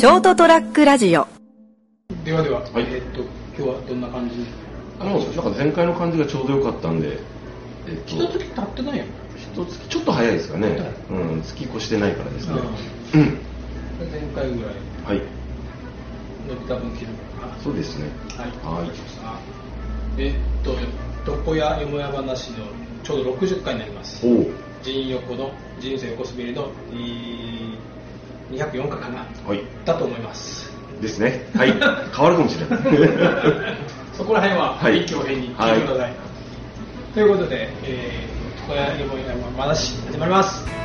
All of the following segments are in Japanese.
ショートトラックラジオ。ではでは、はい。えーっと今日はどんな感じ？あのなんか前回の感じがちょうど良かったんで、えっと、一月経ってないよ一月ちょっと早いですかね、うん、月越してないからですね、ううん、前回ぐらい。はい、伸びた分切る。かなそうですね、はい、はい。えっと床屋よもや話のちょうど60回になります。おう。人横の人生横滑りのい204回かな。はい、だと思います。ですね、はい、変わるかもしれない。そこら辺ははい。一挙編に聞いてください、ということで、えー、床屋よもや話始まります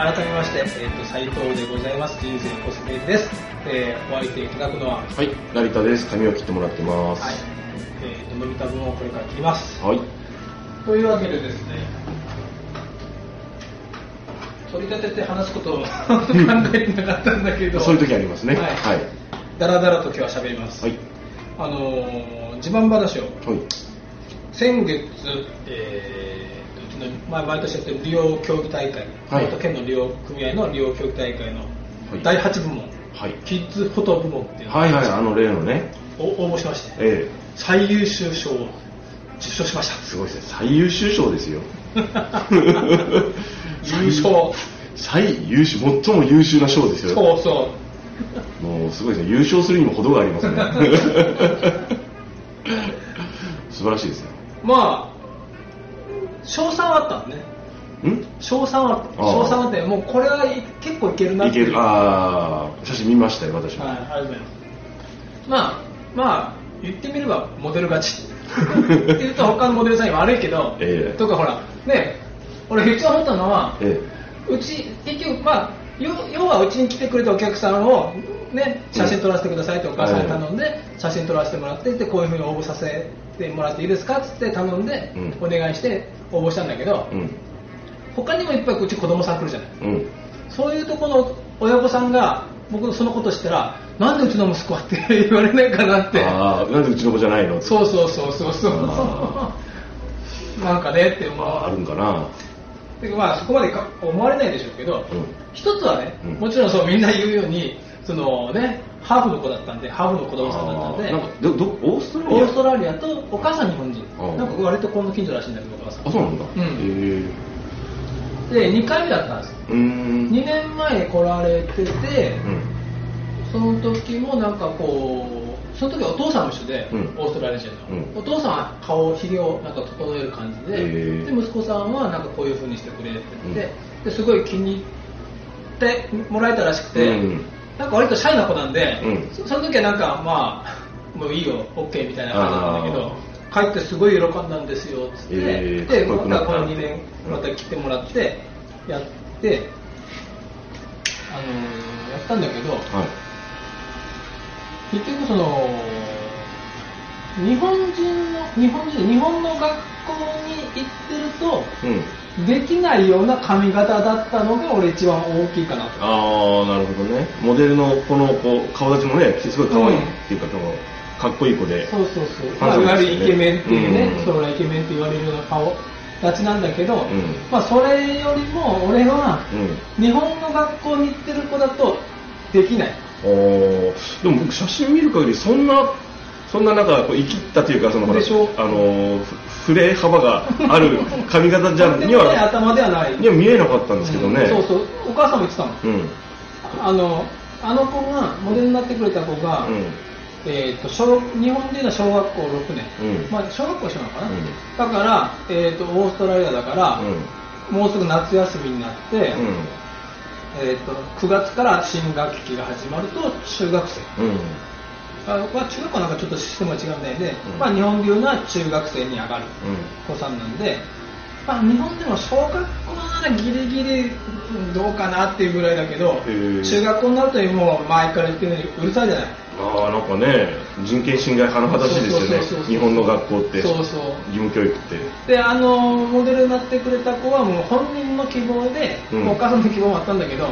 改めまして、えー、と斉藤でございます。人生コスメです、えー、お相手いただくのは。はい、成田です、髪を切ってもらってます。はい、えー、と伸びた分をこれから切ります。はい、というわけでですね取り立てて話すことを考えてなかったんだけど。そういう時ありますね。はい。はい、だらだらと今日は喋ります、はい、あのー自慢話を。はい、先月、えーの、まあ、毎年やってる利用競技大会、はい。県の利用組合の利用競技大会のはい。第8部門、はい、キッズフォト部門っていうのをはい、はい、あの例のね、お応募しまして。え最優秀賞を受賞しました。えすごいですね、最優秀賞ですよ。優勝。最優秀、最も優秀な賞ですよ。そうそう。もうすごいですね、優勝するにも程がありますね。素晴らしいですね。まあ賞賛はあったのね。ん？賞賛はあった。賞賛はあってもうこれはい結構いけるなって。いける、ああ、写真見ましたよ、私も。はいありがとうございます。まあまあ言ってみればモデル勝ち。って言うと他のモデルさんに悪いけど、ええ。とかほらね俺めっちゃ思ったのはえ。うち結局まあ要要はうちに来てくれたお客さんをね写真撮らせてくださいってお母さんに頼んで写真撮らせてもらってでこういうふうに応募させてもらっていいですかって頼んでうん。お願いして応募したんだけど、えうん、他にもいっぱいうち子供さん来るじゃない。うん。そういうとこの親御さんが僕のそのこと知ったらなんでうちの息子はって 言われないかなって。ああ、なんでうちの子じゃないの？そうそうそうそうそう。あ なんかねって思う。ああるんかな？でまあそこまでか思われないでしょうけど、うん。一つはね、うん。もちろんそうみんな言うようにそのねハーフの子だったんでハーフの子供さんだったんで。なんかどどオーストラリア？オーストラリアとお母さん日本人。なんか割とこの近所らしいんだけどお母さん。あ、そうなんだ。うん。へで2回目だったんです。うーん。2年前来られてて、うん。その時もなんかこうその時はお父さんも一緒で、うん。オーストラリア人の、うん。お父さんは顔ひげをなんか整える感じで,、で息子さんはなんかこういう風にしてくれってて、ですごい気に入ってもらえたらしくて、うんなんか割とシャイな子なんで、うん。そその時はなんかまあもういいよ OK みたいな感じだったんだけどあ帰ってすごい喜んだんですよっつって、えーでまたこの2年また来てもらってやってあのーやったんだけど、はい。結局その日本人の日本人日本の学校に行ってるとうん。できないような髪型だったのが俺一番大きいかなと。ああ、なるほどね。モデルのこの子、顔立ちもね、すごい可愛いっていうか、そのかっこいい子で。そうそうそう、あまあ、いわゆるイケメンっていうね、うん将来イケメンって言われるような顔立ちなんだけど、ん。まあそれよりも俺はうん。日本の学校に行ってる子だとできない。おー。でも僕写真見る限りそんなそんななんかこう生きったというかそのあのふ触れ幅がある髪型じゃにとてもねは頭ではないには見えなかったんですけどね、うんそうそうお母さんも言ってたもん。うん。あのあの子がモデルになってくれた子が、うん。えー、と小日本でいうのは小学校6年、うん。まあ、小学校一緒なのかな、うん。だから、えー、とオーストラリアだから、もうすぐ夏休みになって、うん。えー、と9月から新学期が始まると中学生あまあ、中学校なんかちょっとシステムは違うんだよね、うん。まあ、日本でいうのは中学生に上がる。子さんなんで、まあ、日本でも小学校ならギリギリうんどうかなっていうぐらいだけど中学校になるともう前から言ってるようにうるさいじゃないああなんかね人権侵害甚だしいですよね。日本の学校って。そうそう。義務教育って。であのモデルになってくれた子はもう本人の希望で、うん。お母さんの希望もあったんだけど、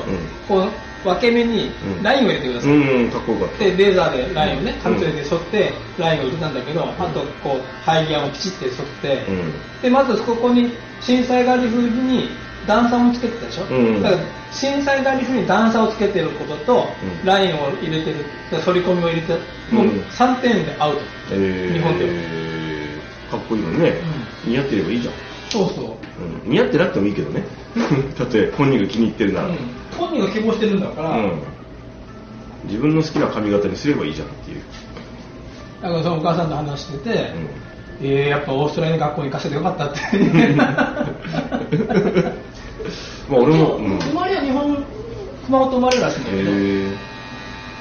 こう分け目にうん。ラインを入れてください、うんかっこよかった。でレーザーでラインをねうん。カミソリで沿ってラインを入れたんだけど、あとこう肺ギアをきちって沿って、うん。でまずここに震災狩り風に段差をつけてたでしょ、うん。だから震災狩り風に段差をつけてることと、うん。ラインを入れてる反り込みを入れてもううん3点でアウト、えー。日本では。かっこいいのにね、似合ってればいいじゃん、そうそう、うん、似合ってなくてもいいけどね。だって本人が気に入ってるなら、うん。本人が希望してるんだから、うん。自分の好きな髪型にすればいいじゃんっていう、だからそのお母さんと話してて、うん。えー、やっぱオーストラリアの学校に行かせてよかったって まあ俺も、うん、生まれは日本熊本生まれるらしいんだけど、え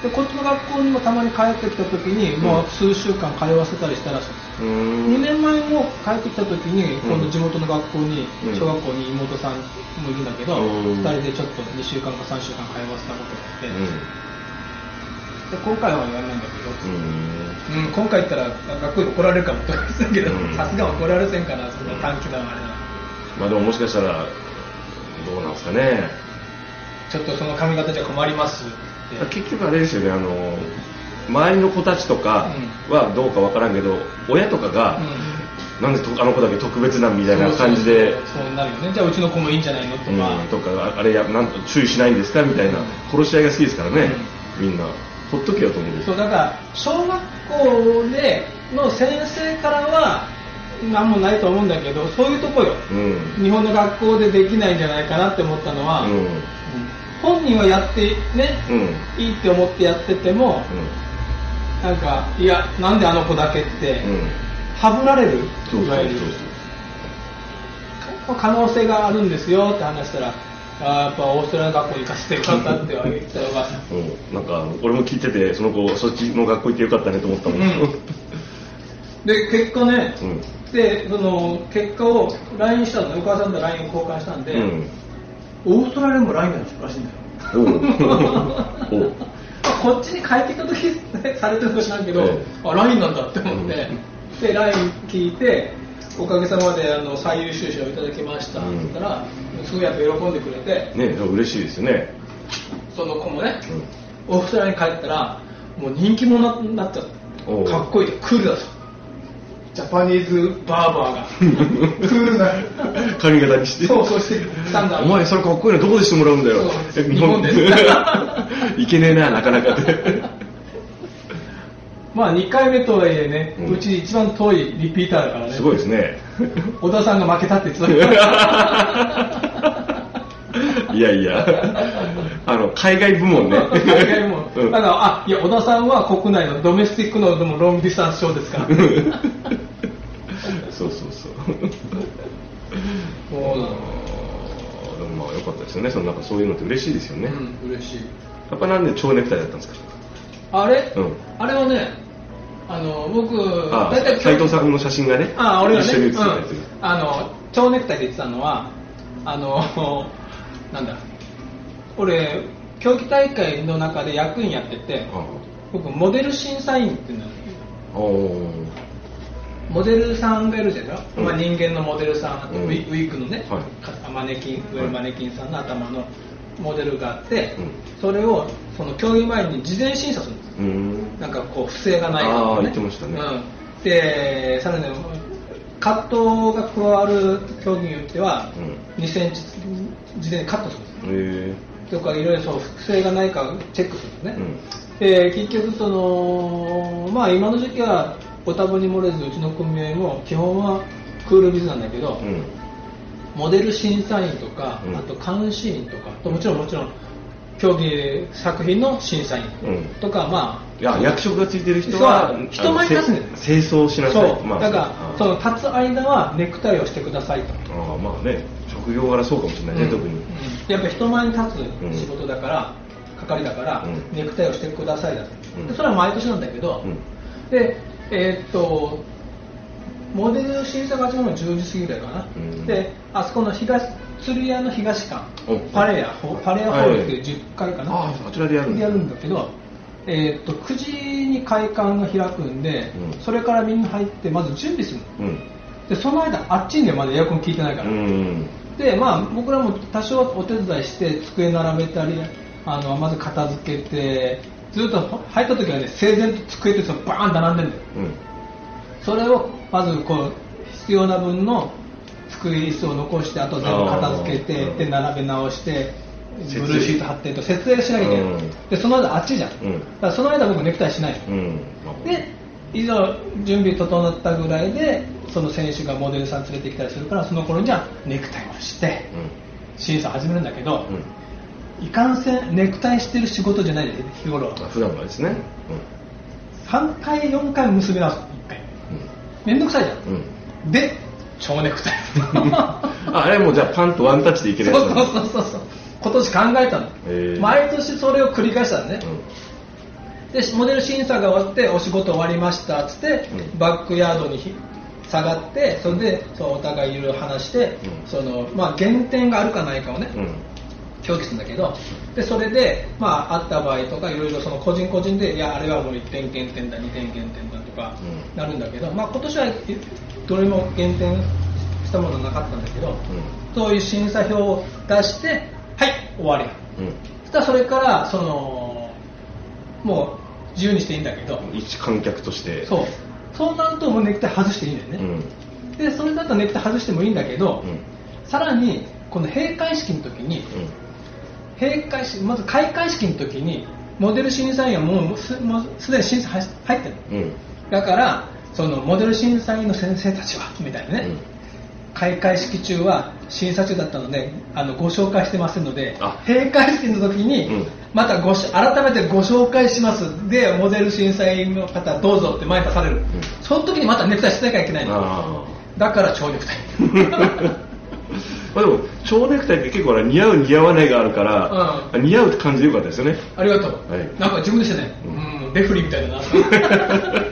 でこっちの学校にもたまに帰ってきた時に、もう数週間通わせたりしたらしい。ですー、う2ーん年前も帰ってきた時にうん。今度地元の学校に、うん。小学校に妹さんもいるんだけど、うん。2人でちょっと2週間か3週間通わせたことがあって、うん。で今回はやらないんだけど、うん。うん、今回行ったら学校に怒られるかもとか言ってたけどうん。さすが怒られせんかなその短期間はあれだなまあでももしかしたらどうなんですかね。ちょっとその髪型じゃ困ります結局あれですよねあの周りの子たちとかはどうかわからんけど、親とかが、なんでとあの子だけ特別なんみたいな感じでそうなるよね。じゃあうちの子もいいんじゃないのとか、うんとかああれやなんと注意しないんですかみたいな、うん。殺し合いが好きですからね、みんな。ほっとけよと思う。んですそうだから小学校での先生からは何もないと思うんだけどそういうとこよ。うん。日本の学校でできないんじゃないかなって思ったのは、うん。うん本人はやってね、うん。いいって思ってやってても、なんかいやなんであの子だけって、うん。はぶられる？そうそうそういわゆる。可能性があるんですよって話したらあーやっぱオーストラリア学校に行かせてよかったって言ったお母さんそううん。なんか俺も聞いててその子そっちの学校行ってよかったねと思ったもん、うん。で結果ね、うんでその結果を LINE したのねお母さんと LINE を交換したんで、うん。オーストラリアも LINE がらしいんだよ。こっちに帰ってきた時されてるか知らんけど、えあ LINE なんだって思って、で LINE 聞いておかげさまであの最優秀賞をいただきましたって言ったら、すごいやっぱ喜んでくれてね嬉しいですよね、その子もねうん。オーストラリアに帰ったらもう人気者になっちゃっおう。たかっこいいクールだとジャパニーズバーバーが クールな髪型にして。そうそうしてきたんだお前それかっこいいのどこでしてもらうんだよ。日本で。いけねえななかなか。で まあ2回目とはいえね、ううんち一番遠いリピーターだからね。すごいですね。小田さんが負けたって言ってた。いやいや。あの海外部門ね。海外も、うん。だからあいや小田さんは国内のドメスティックのでもロングディスタンス賞ですから そうなの。でもまあ良かったですよね。そのなんかそういうのって嬉しいですよね、うん嬉しい。やっぱなんで蝶ネクタイだったんですか？あれ、うん。あれはねあの僕あ大体斎藤さんの写真がねあ俺がね一緒に写ってたやつ。うん、あの蝶ネクタイで言ってたのはあの なんだ。俺競技大会の中で役員やっててあ僕モデル審査員っていうのモデルさんがいるじゃん、うん。まあ、人間のモデルさん、ウィッグのね、マネキン上のマネキンさんの頭のモデルがあって、うん。それをその競技前に事前審査するんです。なんかこう不正がないかとあか、ー言ってましたね。うん、でさらにカットが加わる競技によっては、う2センチ事前にカットするんですへとかいろいろそう不正がないかチェックするんですね、えうん。で結局そのまあ今の時期はご多分に漏れずうちの組合も基本はクールビズなんだけど、うん。モデル審査員とか、うん。あと監視員とかともちろんもちろん競技作品の審査員うん。とか、まあいや役職がついてる人は人前に立つね。清掃しなさそう、いまあだからあその立つ間はネクタイをしてくださいと、ああまあね。職業柄そうかもしれないね、うん。特に。うん。やっぱり人前に立つ仕事だから、係だから、うん。ネクタイをしてくださいだと、それは毎年なんだけど、うん。でえーっとモデル審査が始まるの10時過ぎぐらいかな、うん。であそこの東釣り屋の東館。お。パレアホパレアホールっていう10階かな、あああちらでやるんだ。やるんだけどえー、と9時に会館が開くんで、うん。それからみんな入ってまず準備するの。うん。でその間あっちにはまだエアコン効いてないから、うん。でまあ僕らも多少お手伝いして机並べたりあのまず片付けてずっと入った時はね整然と机とバーン並んでるんだよ。うん。それをまずこう必要な分の机椅子を残してあと全部片付けてで並べ直してブルーシート貼ってと設営しなきゃいけない、うん。でその間あっちじゃん、うん。だからその間僕ネクタイしない。のうん。で以上準備整ったぐらいでその選手がモデルさん連れてきたりするからその頃にはネクタイをして審査始めるんだけど、いかんせんネクタイしてる仕事じゃない。です日頃。はあ普段はですね。3回4回結び直す。1回。めんどくさいじゃん、うん。うんで蝶ネクタイ。ああれもうじゃあパンとワンタッチでいけるやつ。そうそうそうそう。そう今年考えたの、へー。毎年それを繰り返したのね、でモデル審査が終わってお仕事終わりましたっつって、うん。バックヤードにひ下がってそれでそうお互いいろいろ話して、うん。そのまあ、減点があるかないかをね、うんうん協議するんだけどでそれで、まあ、あった場合とかいろいろその個人個人でいやあれはもう1点減点だ2点減点だとかうん。なるんだけど、まあ、今年はいどれも減点したものはなかったんだけど、そういう審査表を出してはい終わりうん。そしたらそれからそのもう自由にしていいんだけどうん一観客として。そう。そうなるともうネクタイ外していいんだよね、うん。でそれだったらネクタイ外してもいいんだけど、うん。さらにこの閉会式の時に閉会式まず開会式の時にモデル審査員はもうすもうすでに審査入入ってるうんうん。だからそのモデル審査員の先生たちはみたいなね、開会式中は審査中だったのであのご紹介してませんのであ。閉会式の時にうん。またごし改めてご紹介します。でモデル審査員の方どうぞって前に出される、その時にまたネクタイしてなきゃいけないの。あだから蝶ネクタイあまあでも蝶ネクタイって結構ね似合う似合わないがあるから、う似合うって感じでよかったですよね。ありがとう、はい。なんか自分でしてね、ううんん、レフリーみたいだな。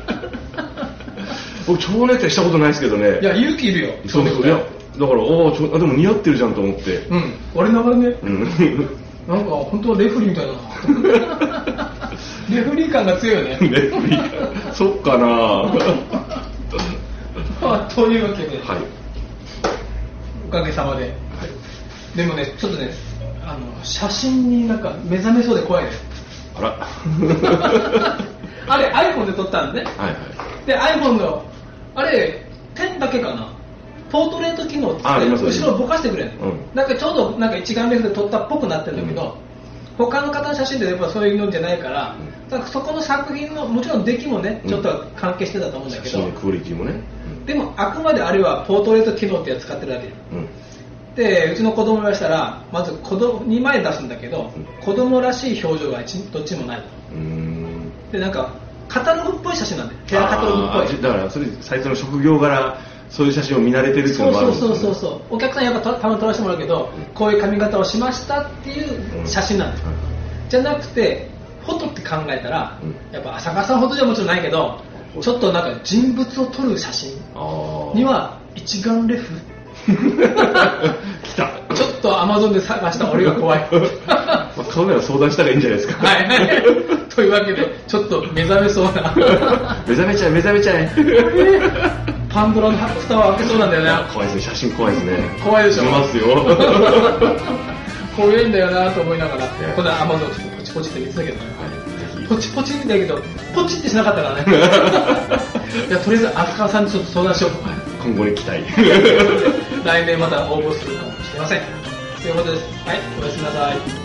僕蝶ネクタイしたことないですけどね。いや勇気いるよ。そうそう。いやだからおーちょあでも似合ってるじゃんと思って。うん。俺ながらね。うん。なんか本当レフリーみたいだな。レフリー感が強いよね。レフリーそっかな。はまあというわけで、い。おかげさまで。でもねちょっとねあの写真になんか目覚めそうで怖いね。あら。あれ iPhone で撮ったんでね。はいはい。で iPhone のあれ点だけかな。ポートレート機能って後ろをぼかしてくれるの、うん。なんかちょうどなんか一眼レフで撮ったっぽくなってるんだけど、他の方の写真でやっぱそういうのじゃないから,、だからそこの作品のもちろん出来もねうん。ちょっと関係してたと思うんだけど、写真のクオリティもね。でもあくまであれはポートレート機能ってやつ使ってるだけ。ようん。うんでうちの子供がしたらまず子供2枚出すんだけど、うん。子供らしい表情が一どっちもない。でなんかカタログっぽい写真なんだよ。ヘアカタログっぽい。だからそれ最初の職業柄そういう写真を見慣れてるっていうそうのもあるんですよね。そうそうそうそうお客さんやっぱたたまに撮らせてもらうけど、こういう髪型をしましたっていう写真なんだよ、じゃなくてフォトって考えたら、うん。やっぱ浅川さんほどじゃもちろんないけどちょっとなんか人物を撮る写真には一眼レフ。来た。ちょっとアマゾンで探した俺が怖い。まあカメラ相談したらいいんじゃないですか。はい。というわけでちょっと目覚めそうな。目覚めちゃえ目覚めちゃえパンドラの蓋を開けそうなんだよね。怖いですね。写真怖いですね。怖いでしょ？見ますよ。怖いんだよなと思いながら。やこのアマゾンちょっとポチポチって見てたけど。ねはいぜポチポチだけどポチってしなかったからね。いやとりあえず浅川さんにちょっと相談しよう。今後に期待。来年また応募するかもしれません。ということです。はいおやすみなさい